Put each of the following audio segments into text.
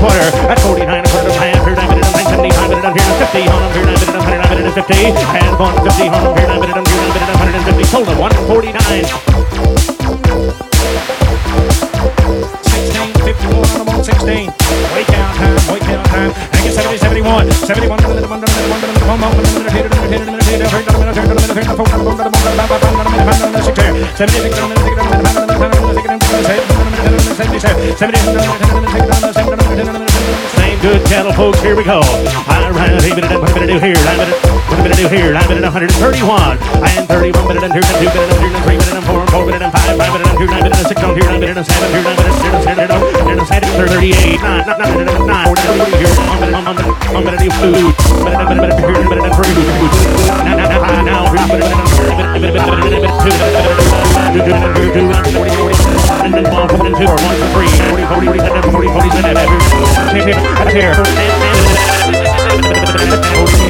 quarter. At 49 a quarter, I am here, I'm in it, I'm 75 minutes, I'm here, I'm 50 on, I'm here, I'm in it, I'm 100, I'm in it, I'm 50. I am 150 on, I'm here, I'm in it, I'm here, I'm in it, I'm 150. Sold at 149. 16, 51, I'm on 16 wake out time, wake out time. Hang it 70, 71, 71, 71, 71, Same good channel, folks. Here we go. All right, leave it up. What are going to do here? minute new here, 9 minute 131, and 31 minute and 2 minute 2 minute and 3 minute and 4 4 minute and 5 5 minute and 2 9 minute and 6 on here, 9 minute and 7 here, 9 minute and 6 here, 9 minute and 7 here, 9 minute and 9 minute here, 1 minute minute and 3 food, now minute and minute and minute and 2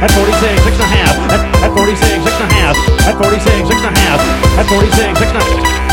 At 46, six and a half. At, at 46, six and a half. At 46, six and a half. At 46, six and a half.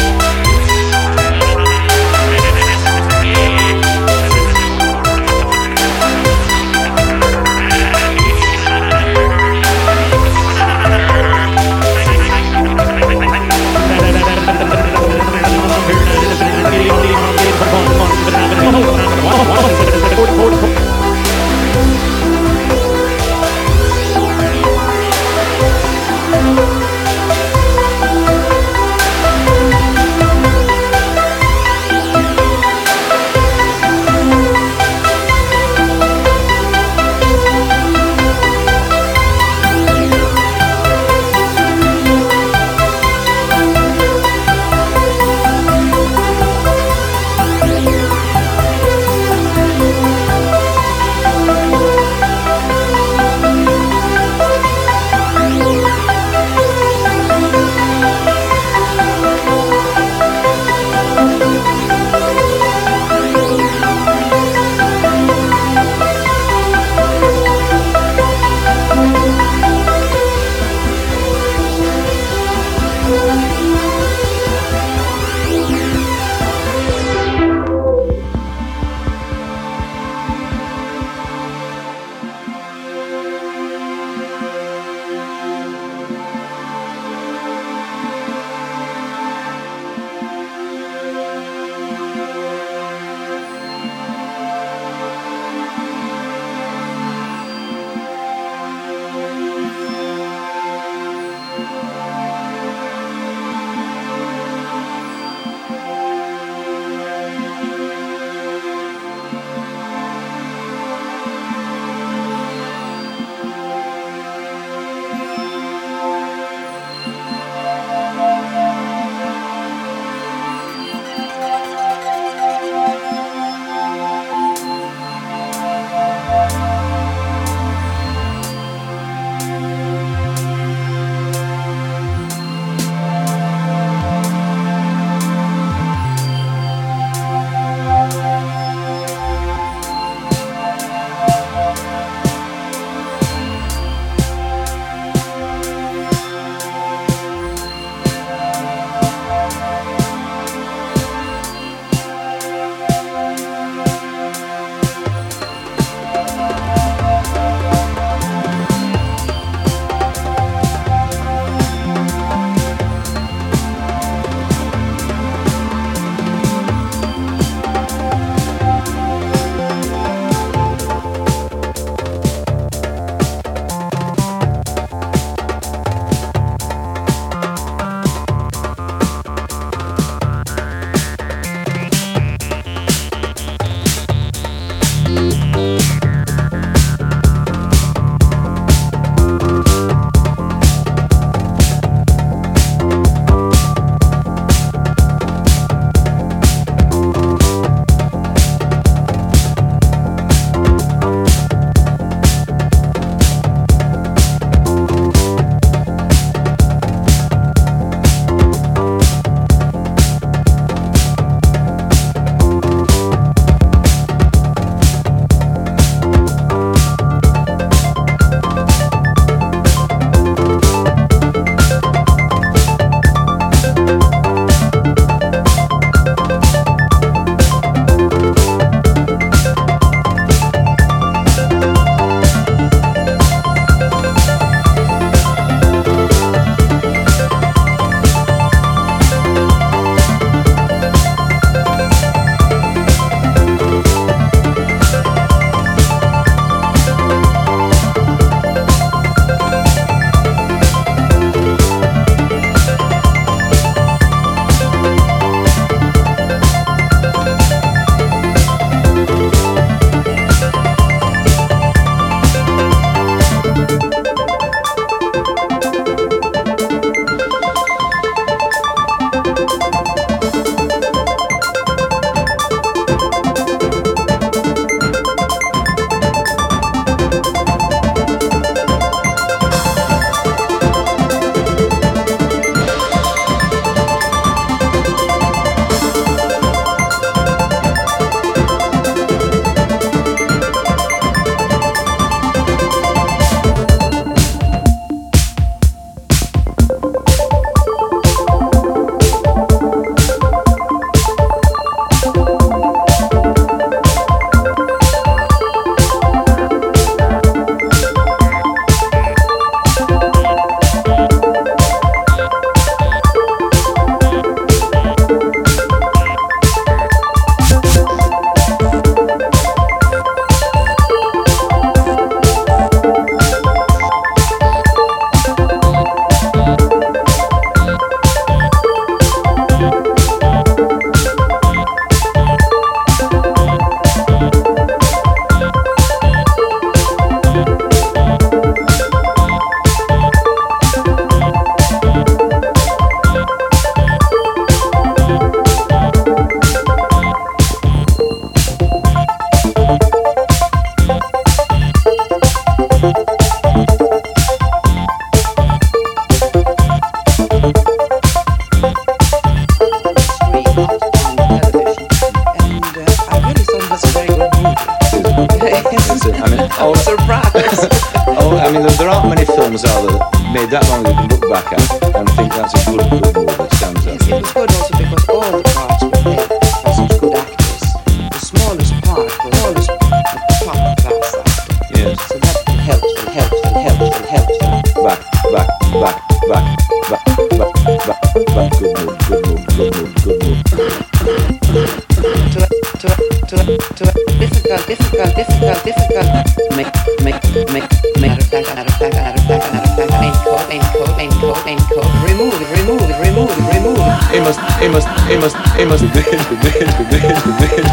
It must have been, been, been, been, been.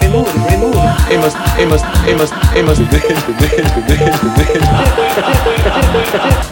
It moved, it moved. It must, it must, it must, it must have been, been, been, been, been.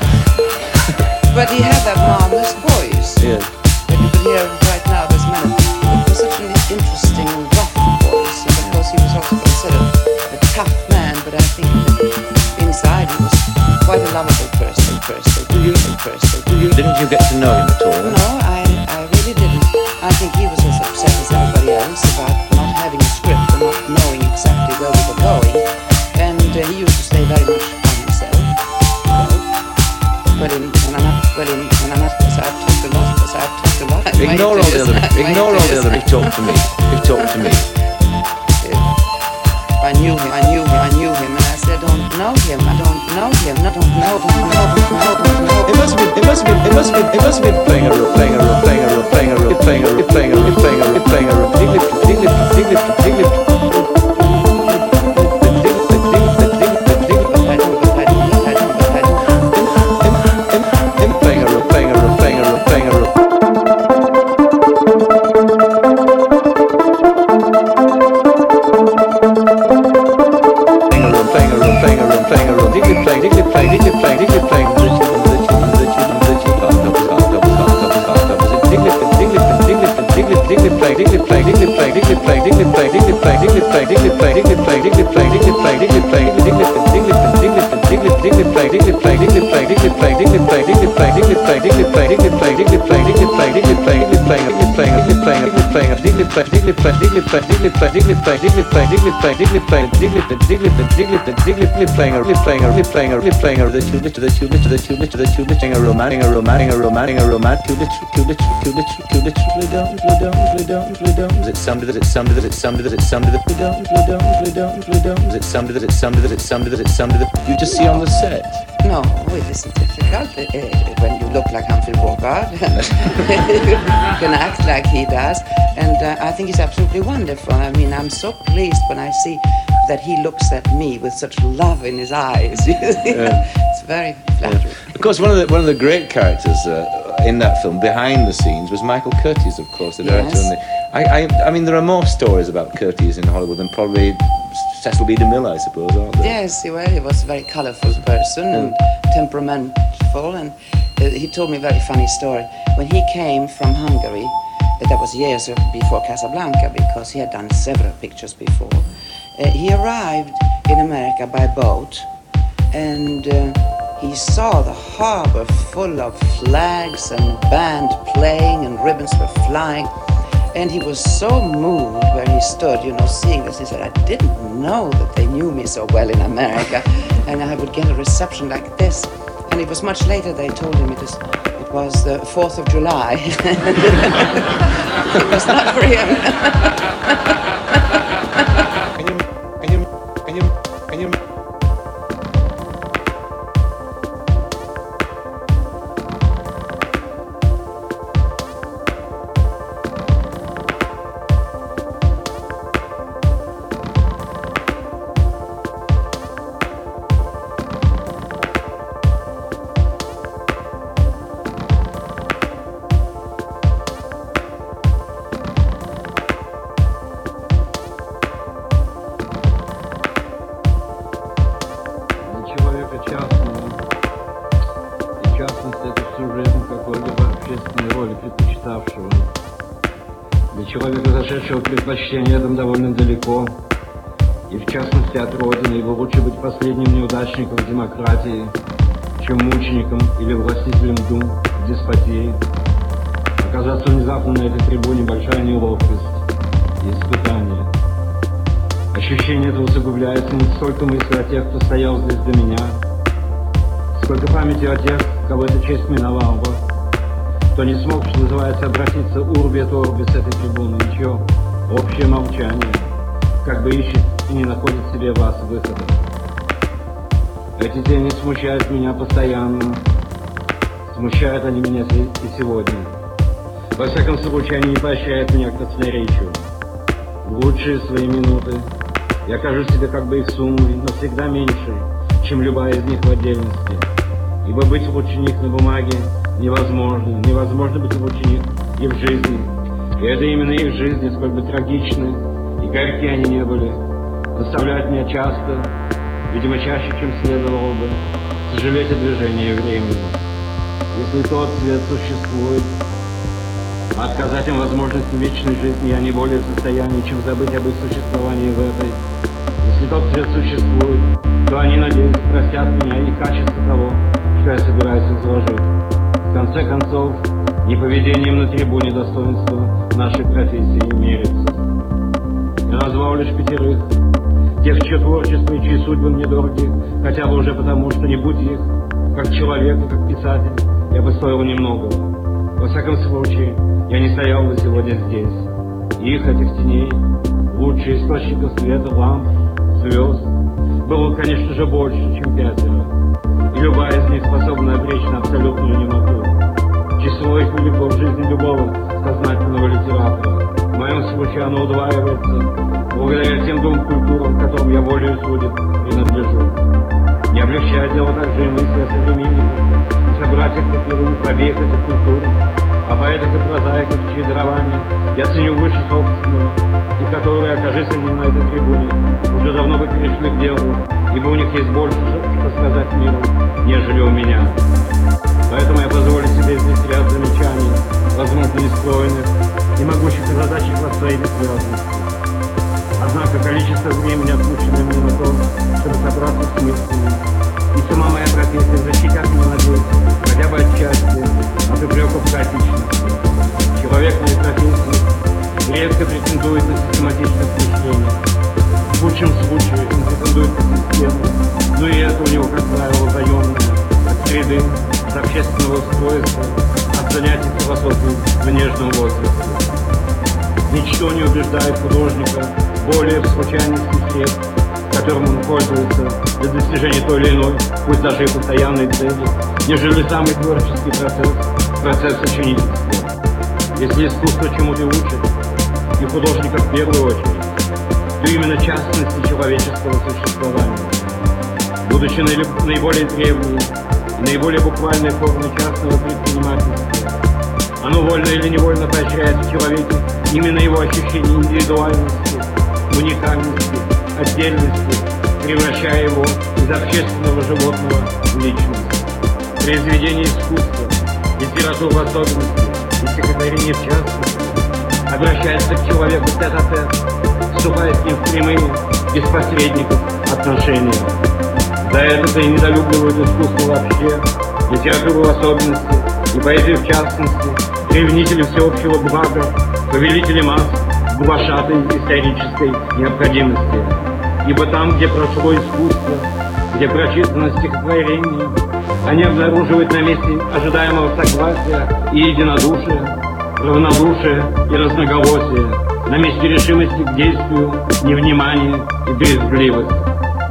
Significa. Play, diggly play, diggly play, diggly play, diggly play, diggly play, playing a, playing a, playing a, playing a, the two lit, the two lit, the two lit, the two lit, playing a romantic, a romantic, a romantic, a romantic, two lit, two lit, two lit, two lit, down, down, down, down. Is it somebody that it's somebody that it's somebody that it's somebody that slow down, down, down, down. Is it somebody that it's somebody that it's somebody that it's somebody that you just see on the set? No, it isn't difficult uh, uh, when you look like Humphrey Bogart. you can act like he does, and uh, I think it's absolutely wonderful. I mean, I'm so pleased when I see that he looks at me with such love in his eyes. it's very flattering. Of course, one of the one of the great characters uh, in that film, behind the scenes, was Michael Curtiz, of course, the director. Yes. And the, I, I, I mean, there are more stories about Curtiz in Hollywood than probably Cecil B. DeMille, I suppose, aren't there? Yes, he, well, he was a very colorful person and temperamental, and uh, he told me a very funny story. When he came from Hungary, uh, that was years before Casablanca, because he had done several pictures before. Uh, he arrived in America by boat, and uh, he saw the harbor full of flags and band playing, and ribbons were flying. And he was so moved where he stood, you know, seeing this. He said, I didn't know that they knew me so well in America, and I would get a reception like this. And it was much later they told him it was, it was the 4th of July. it was not for him. зашедшего предпочтение этом довольно далеко, и в частности от Родины, его лучше быть последним неудачником демократии, чем мучеником или властителем дум деспотии. Оказаться внезапно на этой трибуне большая неловкость и испытание. Ощущение это усугубляется не столько мыслью о тех, кто стоял здесь до меня, Сколько памяти о тех, кого эта честь миновала кто не смог, что называется, обратиться урби от с этой трибуны, ничего, общее молчание, как бы ищет и не находит себе вас выхода. Эти тени смущают меня постоянно, смущают они меня и сегодня. Во всяком случае, они не поощряют меня к красноречию. В лучшие свои минуты я кажу себе как бы их суммой, но всегда меньше, чем любая из них в отдельности. Ибо быть лучше них на бумаге невозможно. Невозможно быть лучше них и в жизни. И это именно их жизни, сколь бы трагичны и горьки они не были, заставляют меня часто, видимо, чаще, чем следовало бы, сожалеть о движении времени. Если тот свет существует, а отказать им возможности вечной жизни я не более в состоянии, чем забыть об их существовании в этой. Если тот свет существует, то они, надеюсь, простят меня и качество того, что я собираюсь изложить. В конце концов, не поведением на трибуне достоинства нашей профессии мерится. Я назвал лишь пятерых, тех, чье творчество и чьи судьбы мне дороги, хотя бы уже потому, что не будь их, как человек и как писатель, я бы стоил немного. Во всяком случае, я не стоял бы сегодня здесь. Их, этих теней, лучшие источников света, ламп, звезд, было, конечно же, больше, чем пятеро. И любая из них способна обречь на абсолютную немоту. Число их жизни любого сознательного литератора. В моем случае оно удваивается благодаря тем двум культурам, которым я волею судит принадлежу. Не облегчает дело также и мысли о современниках, собратьях по перу, побег этих культур, а поэтах и прозаиков, чьи дарования я ценю выше собственного, и которые, окажись они на этой трибуне, уже давно бы перешли к делу, ибо у них есть больше, что сказать миру, нежели у меня. Поэтому я позволю здесь ряд замечаний, возможно, нестроенных, не могущих озадачить вас своей бессвязностью. Однако количество времени, отпущенное мне на то, чтобы собраться с мыслями, и сама моя профессия защитят меня, надеюсь, хотя бы отчасти от упреков хаотичности. Человек моей профессии редко претендует на систематичность мышления. В лучшем случае он претендует на систему, но и это у него, как правило, заемное от среды, от общественного устройства, от занятий философией в нежном возрасте. Ничто не убеждает художника более в случайности средств, которым он пользуется для достижения той или иной, пусть даже и постоянной цели, нежели самый творческий процесс, процесс ученичества. Если искусство чему-то учит, и художника в первую очередь, то именно частности человеческого существования. Будучи наиболее древней наиболее буквальной формой частного предпринимательства, оно вольно или невольно поощряет в человеке именно его ощущение индивидуальности, уникальности, отдельности, превращая его из общественного животного в личность. Произведение искусства, литература в особенности и стихотворение в частности обращается к человеку тет-а-тет, вступая с ним в прямые, без посредников, отношения. За это-то и недолюбливают искусство вообще, литературу в особенности и поэзию в частности, ревнители всеобщего блага, повелители масс, глашатой исторической необходимости. Ибо там, где прошло искусство, где прочитано стихотворение, они обнаруживают на месте ожидаемого согласия и единодушия, равнодушия и разноголосия, на месте решимости к действию, невнимания и брезгливость.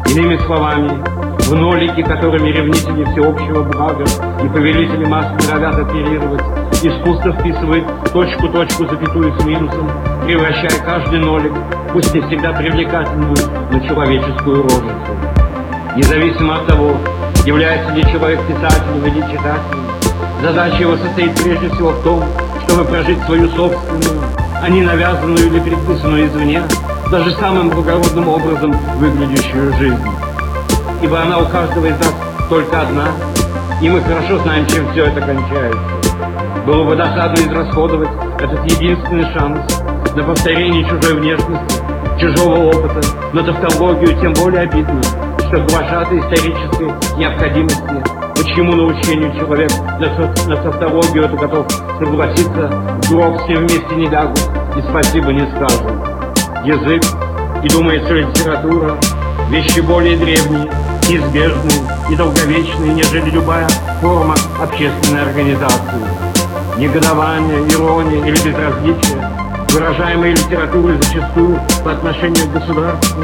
Иными словами, в нолике, которыми ревнители всеобщего блага и повелители масс норовят оперировать, искусство вписывает точку-точку, запятую с минусом, превращая каждый нолик, пусть не всегда привлекательную, на человеческую рожицу. Независимо от того, является ли человек писателем или читателем, задача его состоит прежде всего в том, чтобы прожить свою собственную, а не навязанную или предписанную извне, даже самым благородным образом выглядящую жизнь. Ибо она у каждого из нас только одна, и мы хорошо знаем, чем все это кончается. Было бы досадно израсходовать этот единственный шанс на повторение чужой внешности, чужого опыта, на тавтологию тем более обидно, что глашатой исторической необходимости, почему научению человек на, на тавтологию это готов согласиться, гроб с ним вместе не лягут и спасибо не скажут. Язык и, думается, литература, вещи более древние, неизбежный и долговечный, нежели любая форма общественной организации. Негодование, ирония или безразличие, выражаемые литературой зачастую по отношению к государству,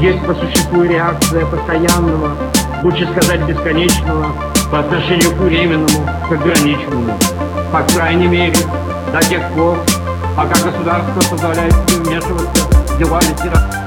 есть по существу реакция постоянного, лучше сказать бесконечного, по отношению к временному, к ограниченному. По крайней мере, до тех пор, пока государство позволяет вмешиваться в дела литературы.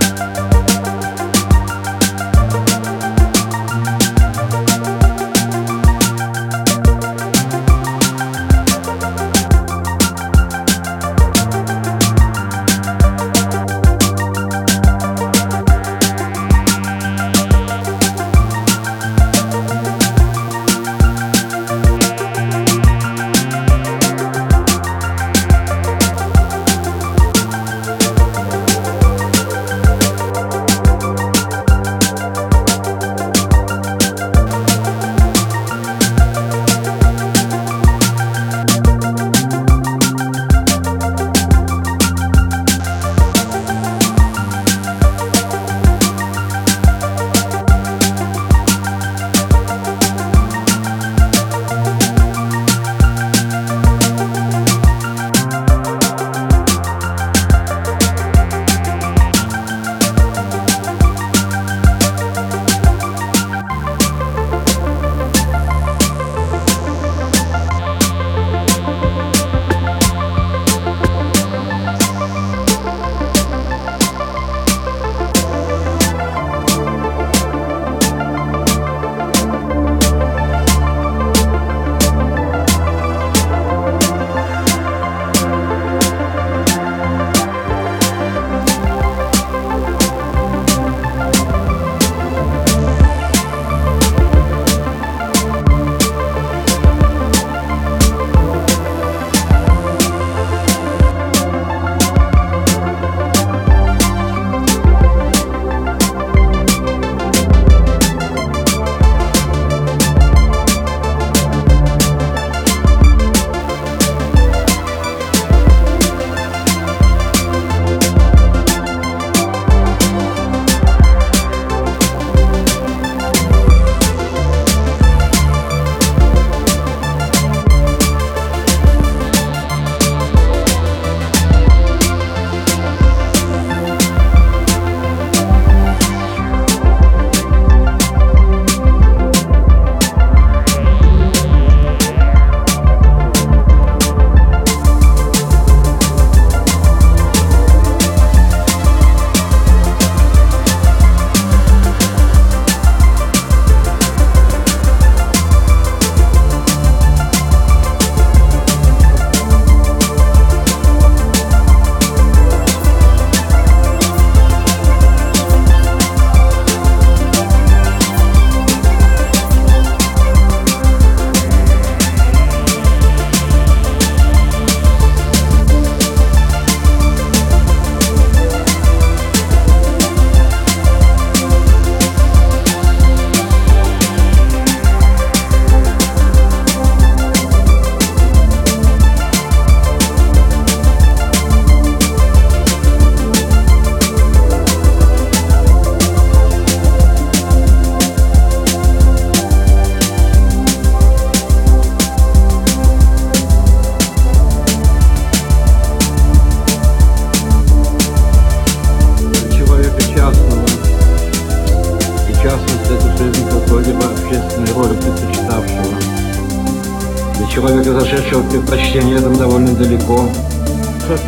Далеко.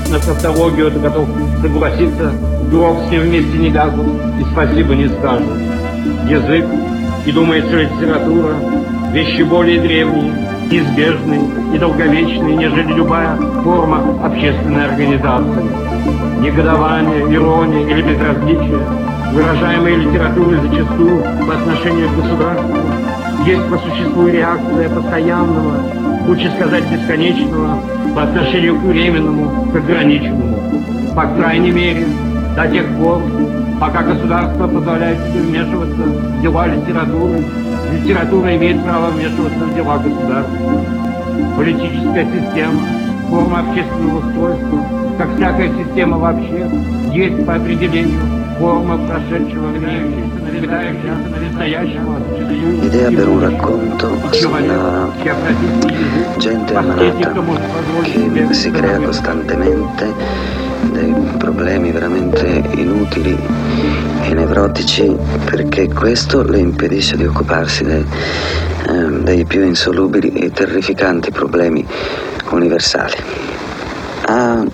На тавтологию это готов согласиться, гроб с ним вместе не лягут и спасибо не скажут. Язык и, думается, литература – вещи более древние, неизбежные и долговечные, нежели любая форма общественной организации негодование, ирония или безразличие, выражаемые литературой зачастую по отношению к государству, есть по существу реакция постоянного, лучше сказать бесконечного, по отношению к временному, к ограниченному. По крайней мере, до тех пор, пока государство позволяет себе вмешиваться в дела литературы, литература имеет право вмешиваться в дела государства. Политическая система, форма общественного устройства, как всякая система вообще, есть по определению форма прошедшего времени, питающаяся на настоящего. Idea per un racconto sulla gente ammalata che si crea costantemente dei problemi veramente inutili e nevrotici perché questo le impedisce di occuparsi dei, eh, dei più insolubili e terrificanti problemi universali. Ah, ehm,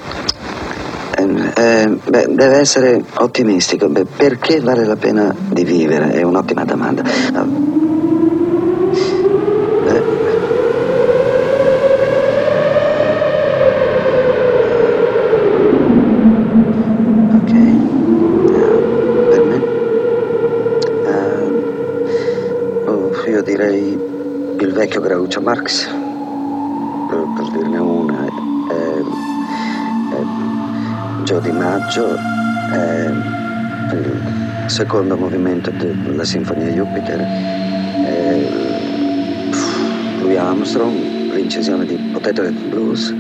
eh, beh, deve essere ottimistico. Beh, perché vale la pena di vivere? È un'ottima domanda. Eh, ok. Ah, per me? Ah, oh, io direi il vecchio Groucho Marx, per, per dirne una. Eh, eh, Gio Di Maggio, eh, il secondo movimento della Sinfonia Jupiter, eh, Louis Armstrong, l'incisione di Potato Blues,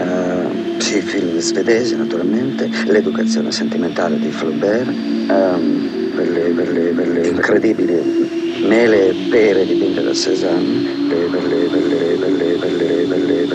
eh, sì, film svedesi naturalmente, l'educazione sentimentale di Flaubert, ehm, per le, per le- per le incredibili mele e pere dipinte da Cézanne, per le- per le- per le- per le- per le-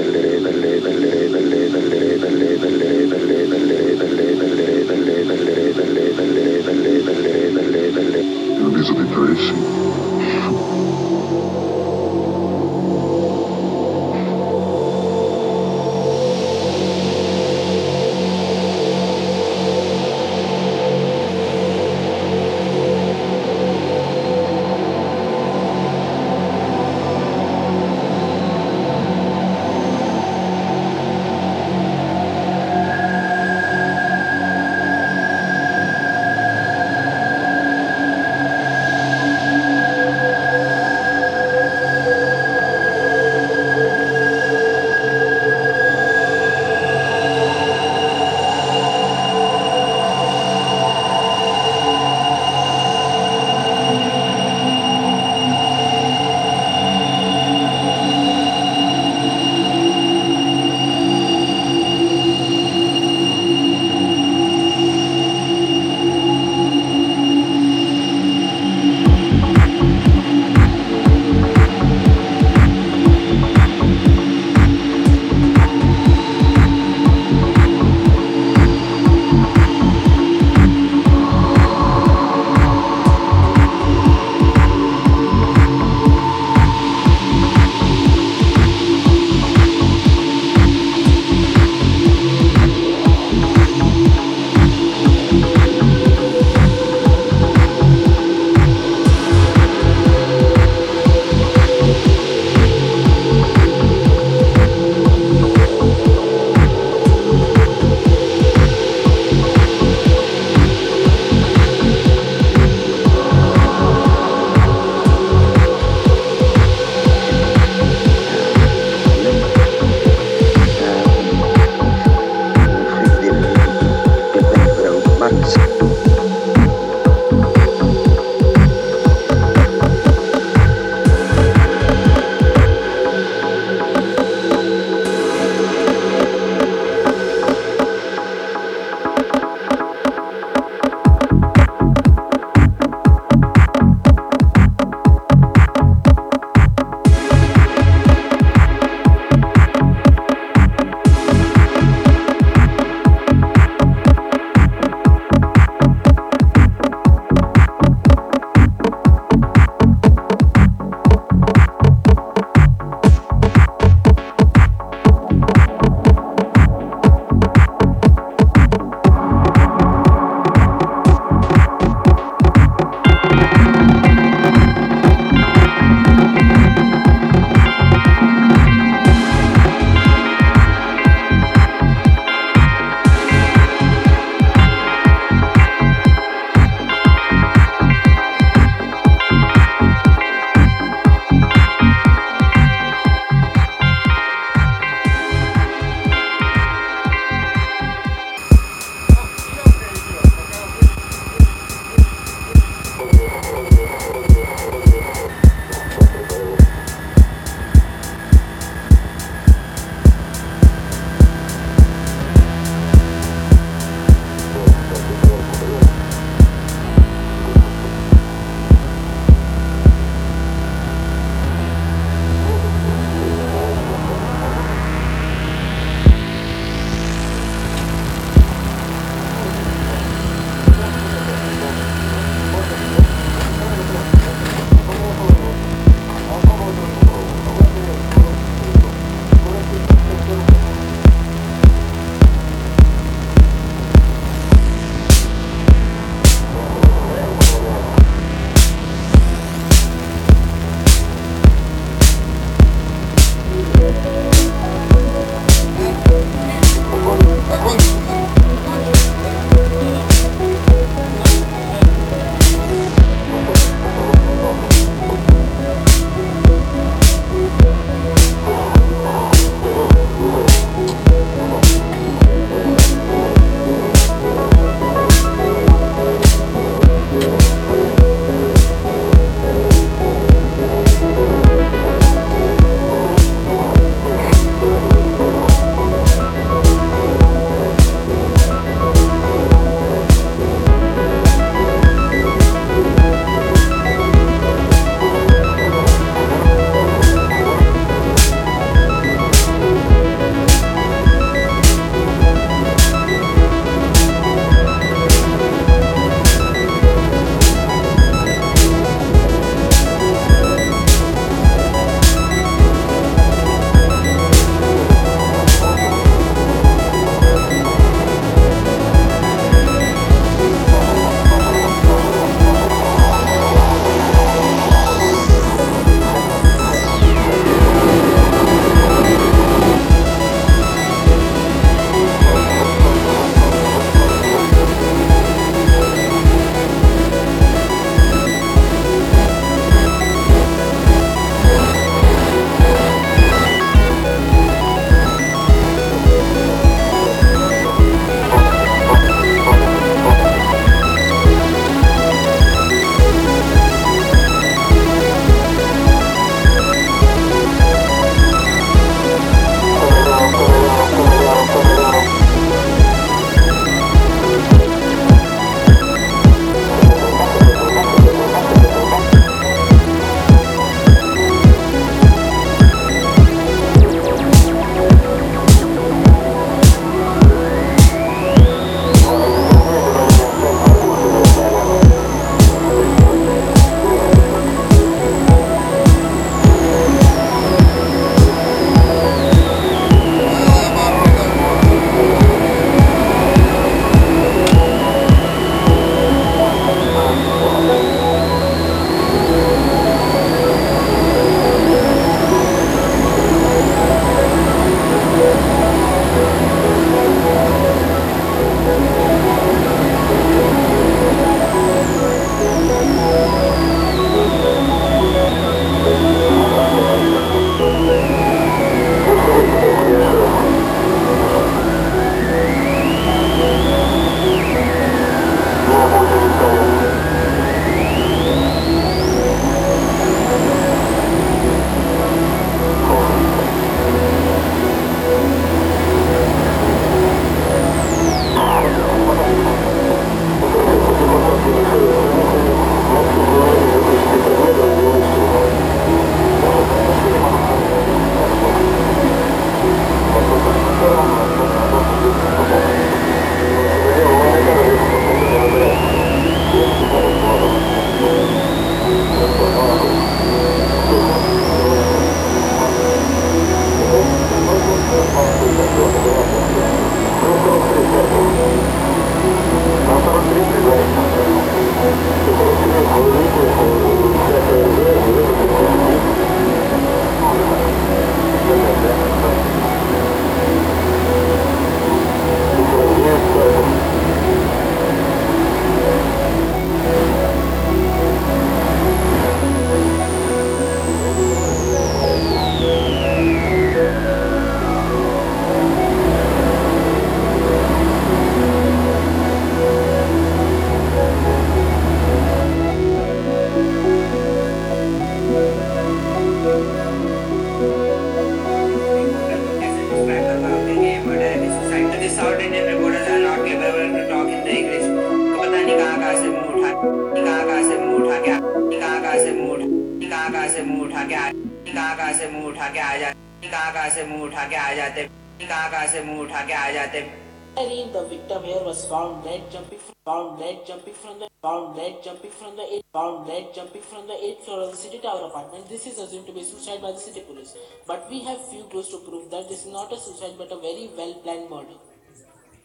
apartment. This is assumed to be suicide by the city police, but we have few clues to prove that this is not a suicide but a very well planned murder.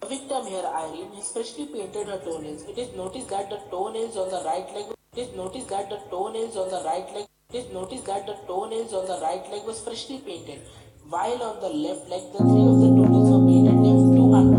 The victim here, Irene, has freshly painted her toenails. It is noticed that the toenails on the right leg. It is noticed that the toenails on the right leg. It is noticed that the toenails on the right leg was freshly painted, while on the left leg the three of the toenails were painted left to unpolished.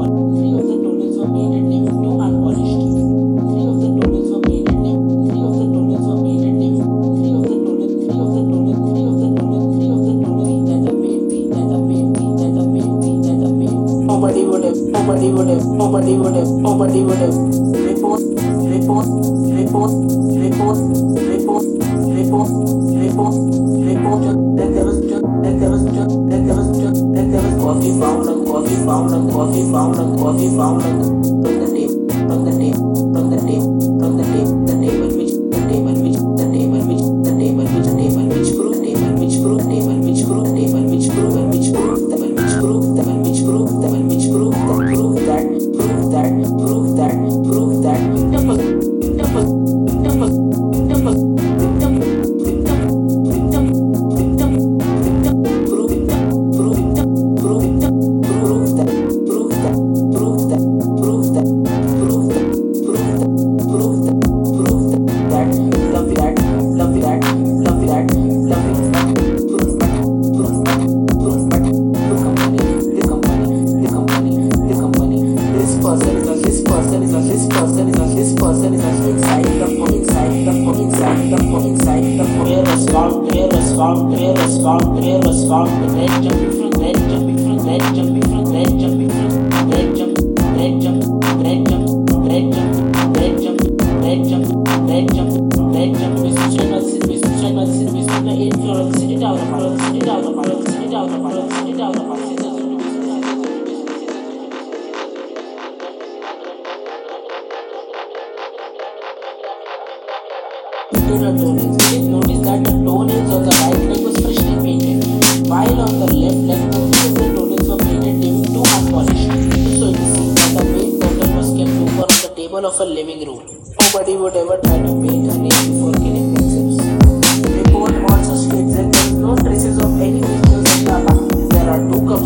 Nobody would have, nobody would have, nobody would have. Report, report, report, report, report, report, report, report. Then there was just, then there was just, then there was just, then there was coffee fountain, coffee fountain, coffee fountain, coffee fountain.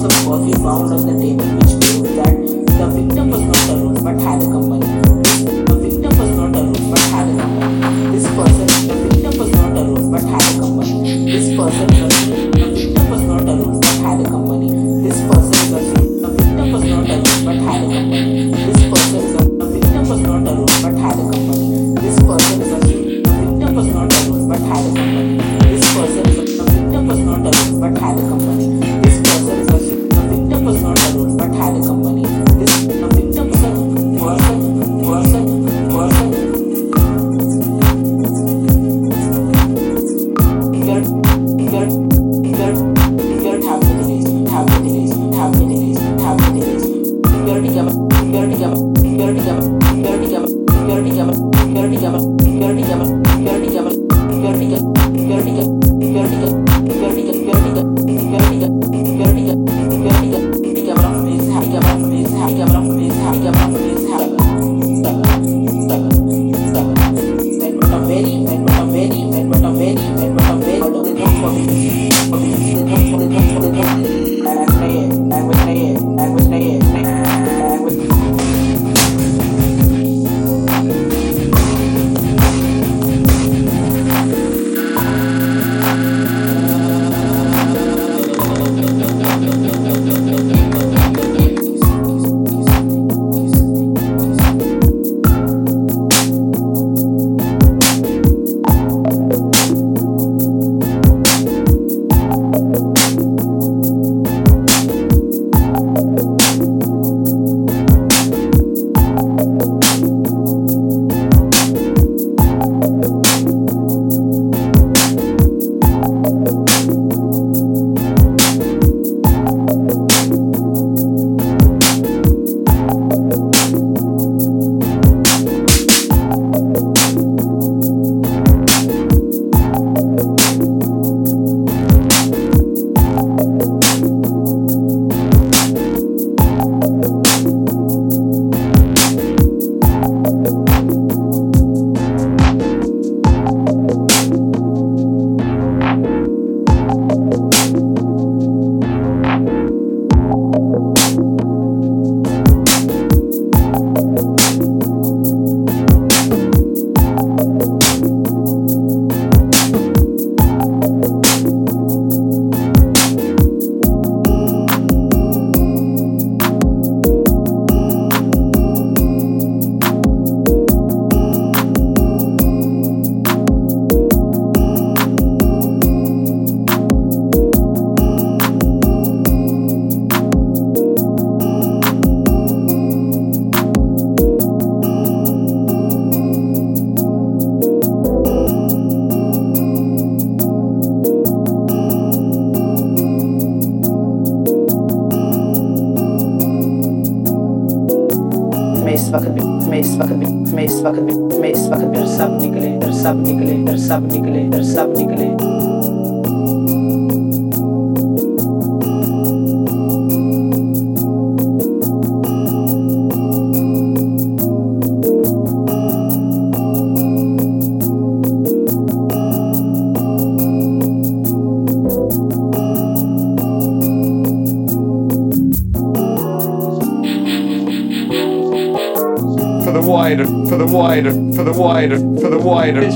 Of coffee found on the table, which proves that the victim was not alone but had a company. The victim was not alone but had a company. This person, the victim was not alone but had a company. This person. The victim was not alone but had a company. This person. The victim was not alone but had a company. This person the victim was not alone but had a company. This person. The victim was not alone but had a company. This person the victim was not alone but had a company.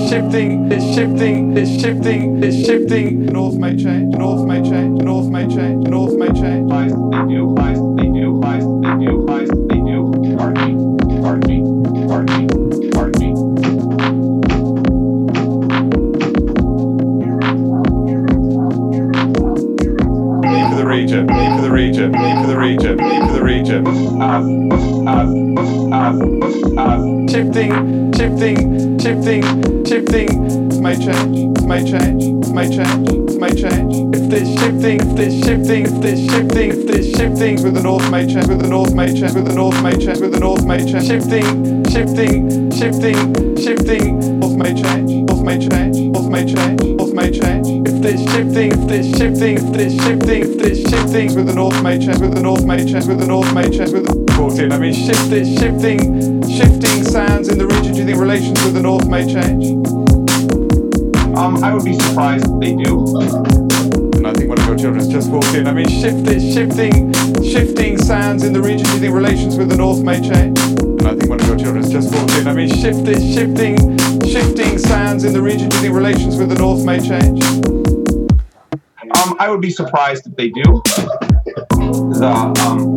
shifting, it's shifting, it's shifting, it's shifting. North Matrix. shifting with may automation with the north may automation with the north may automation with the north may change. shifting shifting shifting shifting North may change north may change north may change north may change if this shifting if this shifting if this shifting if this shifting with the north may automation with the north may automation with the north may automation with a brought in I mean shift this shifting shifting sounds in the region do you think relations with the north may change um I would be surprised if they do and I think one of your children has just walked in I mean shift this shifting shifting sands in the region, do you think relations with the North may change? And I think one of your children has just 14. I mean, shifting, shifting, shifting sands in the region, do you think relations with the North may change? Um, I would be surprised if they do. The, um,